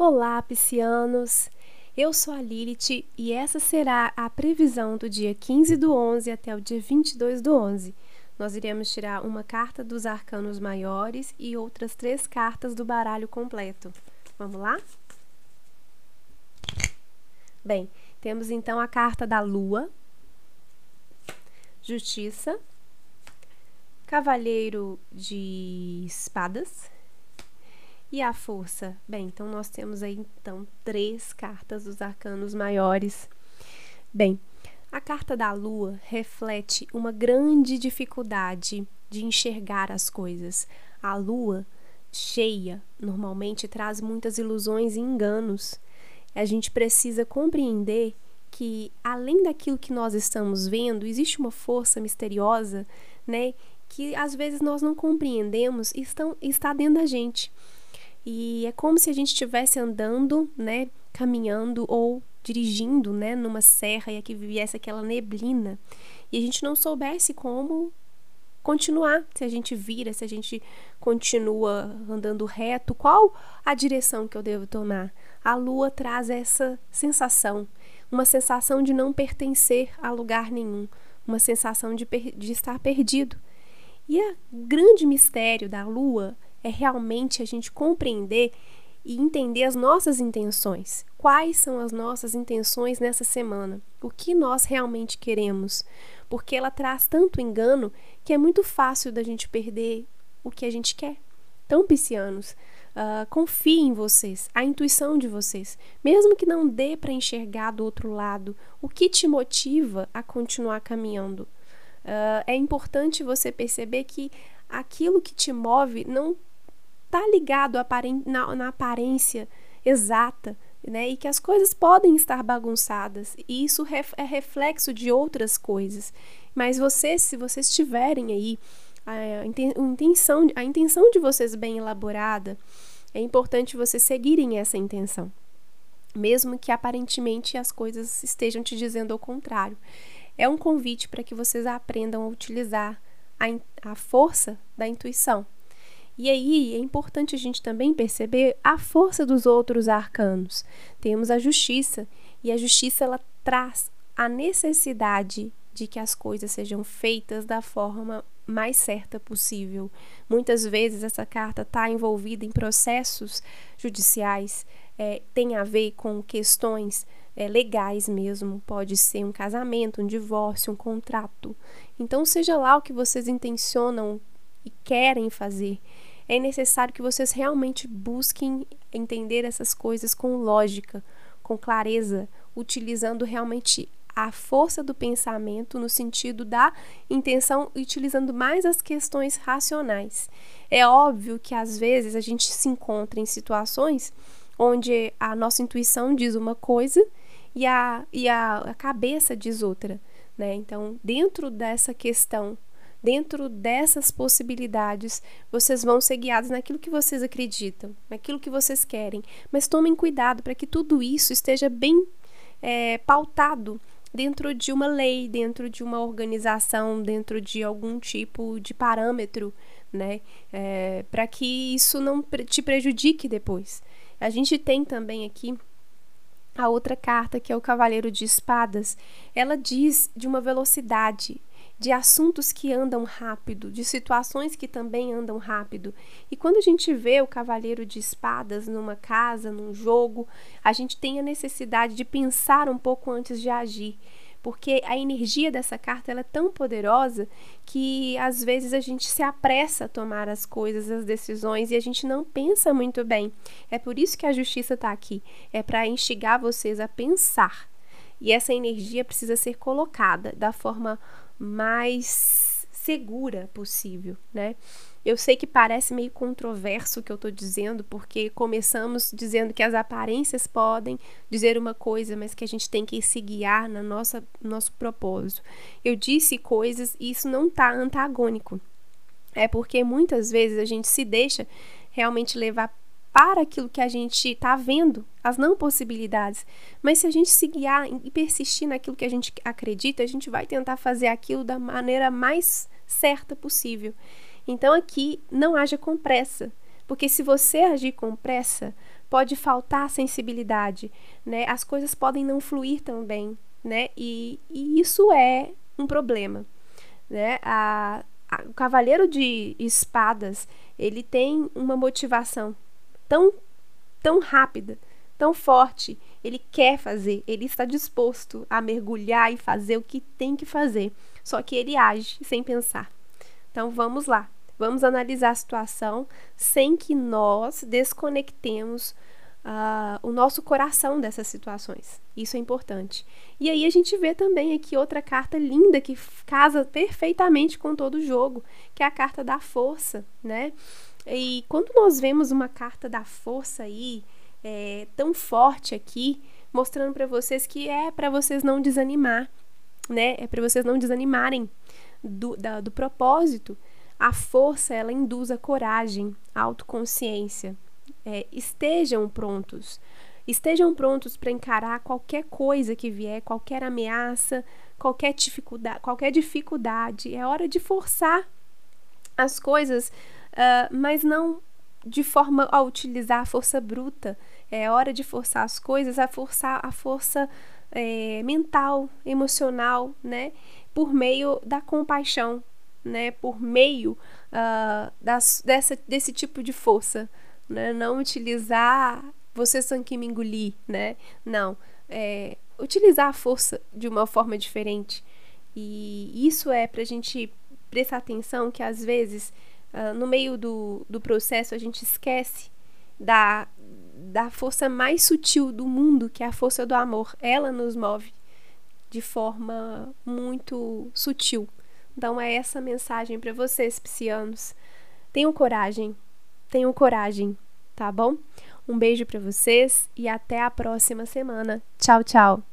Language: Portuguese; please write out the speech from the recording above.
Olá, piscianos! Eu sou a Lilith e essa será a previsão do dia 15 do 11 até o dia 22 do 11. Nós iremos tirar uma carta dos arcanos maiores e outras três cartas do baralho completo. Vamos lá? Bem, temos então a carta da Lua, Justiça, Cavalheiro de Espadas e a força? Bem, então nós temos aí então três cartas dos arcanos maiores. Bem, a carta da lua reflete uma grande dificuldade de enxergar as coisas. A lua cheia normalmente traz muitas ilusões e enganos. A gente precisa compreender que além daquilo que nós estamos vendo, existe uma força misteriosa, né, que às vezes nós não compreendemos e estão, está dentro da gente. E é como se a gente estivesse andando, né, caminhando ou dirigindo, né, numa serra e aqui viesse aquela neblina e a gente não soubesse como continuar, se a gente vira, se a gente continua andando reto, qual a direção que eu devo tomar? A lua traz essa sensação, uma sensação de não pertencer a lugar nenhum, uma sensação de, de estar perdido. E o grande mistério da lua é realmente a gente compreender e entender as nossas intenções. Quais são as nossas intenções nessa semana? O que nós realmente queremos? Porque ela traz tanto engano que é muito fácil da gente perder o que a gente quer. Então, piscianos, uh, confie em vocês, a intuição de vocês. Mesmo que não dê para enxergar do outro lado, o que te motiva a continuar caminhando? Uh, é importante você perceber que aquilo que te move não está ligado na, na aparência exata, né? E que as coisas podem estar bagunçadas, e isso é reflexo de outras coisas. Mas vocês, se vocês tiverem aí a intenção, a intenção de vocês bem elaborada, é importante vocês seguirem essa intenção, mesmo que aparentemente as coisas estejam te dizendo ao contrário. É um convite para que vocês aprendam a utilizar a, a força da intuição e aí é importante a gente também perceber a força dos outros arcanos. Temos a justiça, e a justiça ela traz a necessidade de que as coisas sejam feitas da forma mais certa possível. Muitas vezes essa carta está envolvida em processos judiciais, é, tem a ver com questões é, legais mesmo, pode ser um casamento, um divórcio, um contrato. Então, seja lá o que vocês intencionam e querem fazer, é necessário que vocês realmente busquem entender essas coisas com lógica, com clareza, utilizando realmente a força do pensamento no sentido da intenção, utilizando mais as questões racionais. É óbvio que às vezes a gente se encontra em situações onde a nossa intuição diz uma coisa e a, e a, a cabeça diz outra. Né? Então, dentro dessa questão dentro dessas possibilidades, vocês vão ser guiados naquilo que vocês acreditam, naquilo que vocês querem. Mas tomem cuidado para que tudo isso esteja bem é, pautado dentro de uma lei, dentro de uma organização, dentro de algum tipo de parâmetro, né? É, para que isso não te prejudique depois. A gente tem também aqui a outra carta, que é o Cavaleiro de Espadas. Ela diz de uma velocidade, de assuntos que andam rápido, de situações que também andam rápido. E quando a gente vê o cavaleiro de espadas numa casa, num jogo, a gente tem a necessidade de pensar um pouco antes de agir. Porque a energia dessa carta é tão poderosa que às vezes a gente se apressa a tomar as coisas, as decisões e a gente não pensa muito bem. É por isso que a justiça está aqui. É para instigar vocês a pensar. E essa energia precisa ser colocada da forma mais segura possível, né? Eu sei que parece meio controverso o que eu estou dizendo, porque começamos dizendo que as aparências podem dizer uma coisa, mas que a gente tem que se guiar no nossa, nosso propósito. Eu disse coisas e isso não está antagônico. É porque muitas vezes a gente se deixa realmente levar para aquilo que a gente está vendo, as não possibilidades. Mas se a gente se guiar e persistir naquilo que a gente acredita, a gente vai tentar fazer aquilo da maneira mais certa possível. Então aqui não haja com pressa. Porque se você agir com pressa, pode faltar sensibilidade, né? As coisas podem não fluir tão bem, né? E, e isso é um problema, né? A, a, o cavaleiro de espadas, ele tem uma motivação tão, tão rápida, tão forte, ele quer fazer, ele está disposto a mergulhar e fazer o que tem que fazer, só que ele age sem pensar. Então vamos lá, vamos analisar a situação sem que nós desconectemos uh, o nosso coração dessas situações. Isso é importante. E aí a gente vê também aqui outra carta linda que casa perfeitamente com todo o jogo, que é a carta da força, né? E quando nós vemos uma carta da força aí, é, tão forte aqui, mostrando para vocês que é para vocês não desanimar, né? É para vocês não desanimarem do, da, do propósito. A força, ela induz a coragem, a autoconsciência. É, estejam prontos. Estejam prontos para encarar qualquer coisa que vier, qualquer ameaça, qualquer dificuldade, qualquer dificuldade. É hora de forçar as coisas, uh, mas não de forma a utilizar a força bruta. É hora de forçar as coisas, a forçar a força é, mental, emocional, né? Por meio da compaixão, né? Por meio uh, das, dessa, desse tipo de força, né? Não utilizar você sangue me engolir, né? Não, é, utilizar a força de uma forma diferente. E isso é para a gente prestar atenção que às vezes uh, no meio do, do processo a gente esquece da, da força mais sutil do mundo, que é a força do amor. Ela nos move de forma muito sutil. Então é essa mensagem para vocês, piscianos. Tenham coragem, tenham coragem, tá bom? Um beijo para vocês e até a próxima semana. Tchau, tchau.